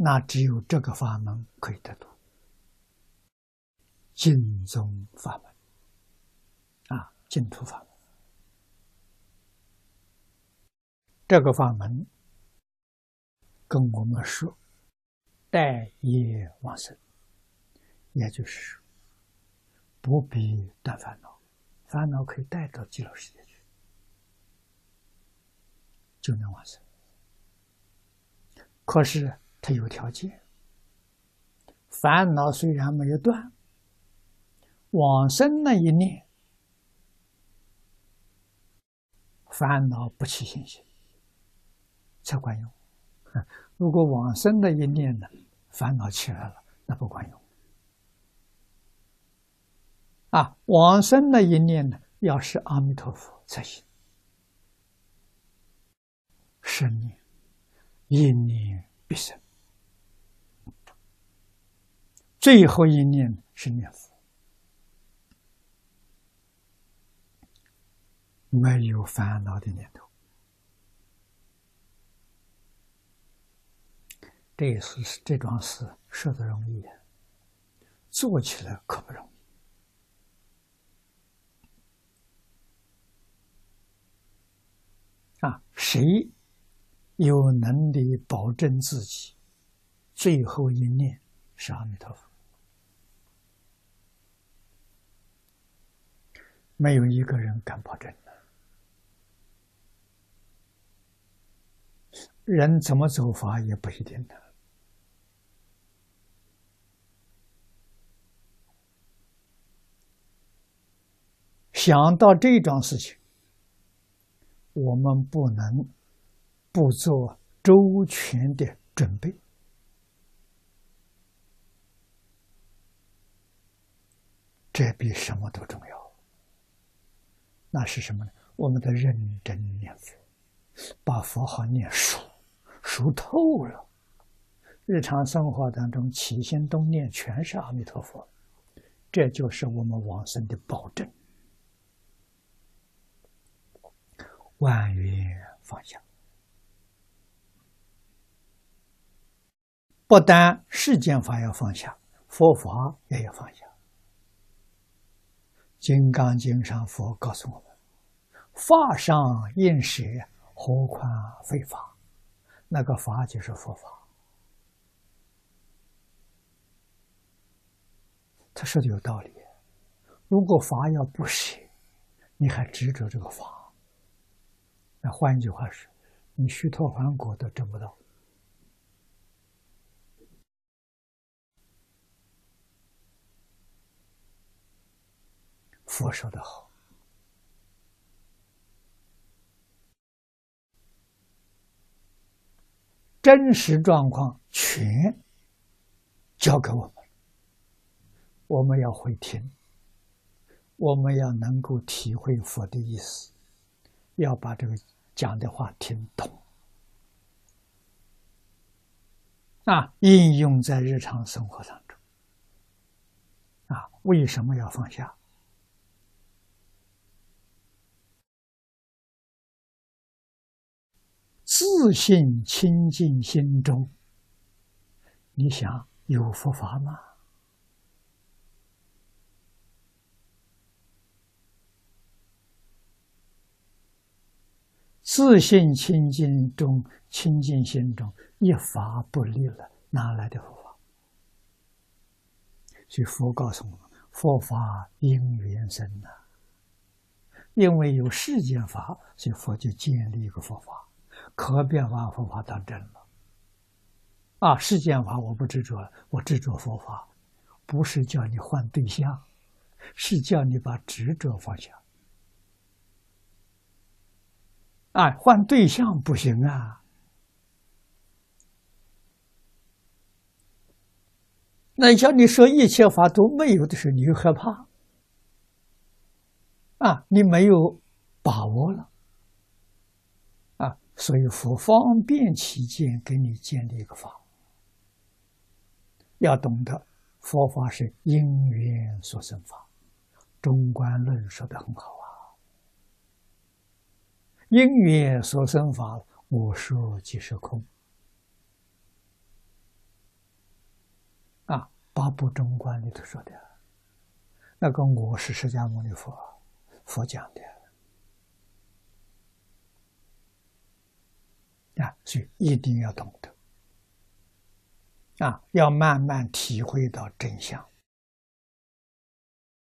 那只有这个法门可以得度。净宗法门，啊，净土法门，这个法门跟我们说，待业往生，也就是说，不必断烦恼，烦恼可以带到极乐世界去，就能往生。可是它有条件，烦恼虽然没有断。往生那一念，烦恼不起信心，才管用。如果往生的一念呢，烦恼起来了，那不管用。啊，往生的一念呢，要是阿弥陀佛才行。生念，一念必生。最后一念是念佛。没有烦恼的念头，这也是这桩事说的容易，做起来可不容易。啊，谁有能力保证自己最后一念是阿弥陀佛？没有一个人敢保证的。人怎么走法也不一定的。想到这桩事情，我们不能不做周全的准备。这比什么都重要。那是什么呢？我们的认真念佛，把佛号念熟。熟透了，日常生活当中起心动念全是阿弥陀佛，这就是我们往生的保证。万缘放下，不单世间法要放下，佛法也要放下。《金刚经》上佛告诉我们：“法上应舍，何况非法。”那个法就是佛法，他说的有道理。如果法要不舍，你还执着这个法，那换一句话是，你虚脱还果都证不到。佛说的好。真实状况全交给我们，我们要会听，我们要能够体会佛的意思，要把这个讲的话听懂，啊，应用在日常生活当中，啊，为什么要放下？自信清净心中，你想有佛法吗？自信清净中，清净心中一法不立了，哪来的佛法？所以佛告诉我们：佛法因缘生呐。因为有世间法，所以佛就建立一个佛法。可变法佛法当真了，啊！世间法我不执着，我执着佛法，不是叫你换对象，是叫你把执着放下。啊，换对象不行啊！那叫你说一切法都没有的时候，你又害怕，啊，你没有把握了。所以佛方便起见，给你建立一个法。要懂得佛法是因缘所生法，《中观论》说的很好啊。因缘所生法，我说即是空。啊，八部中观里头说的，那个我是释迦牟尼佛，佛讲的。啊，所以一定要懂得，啊，要慢慢体会到真相。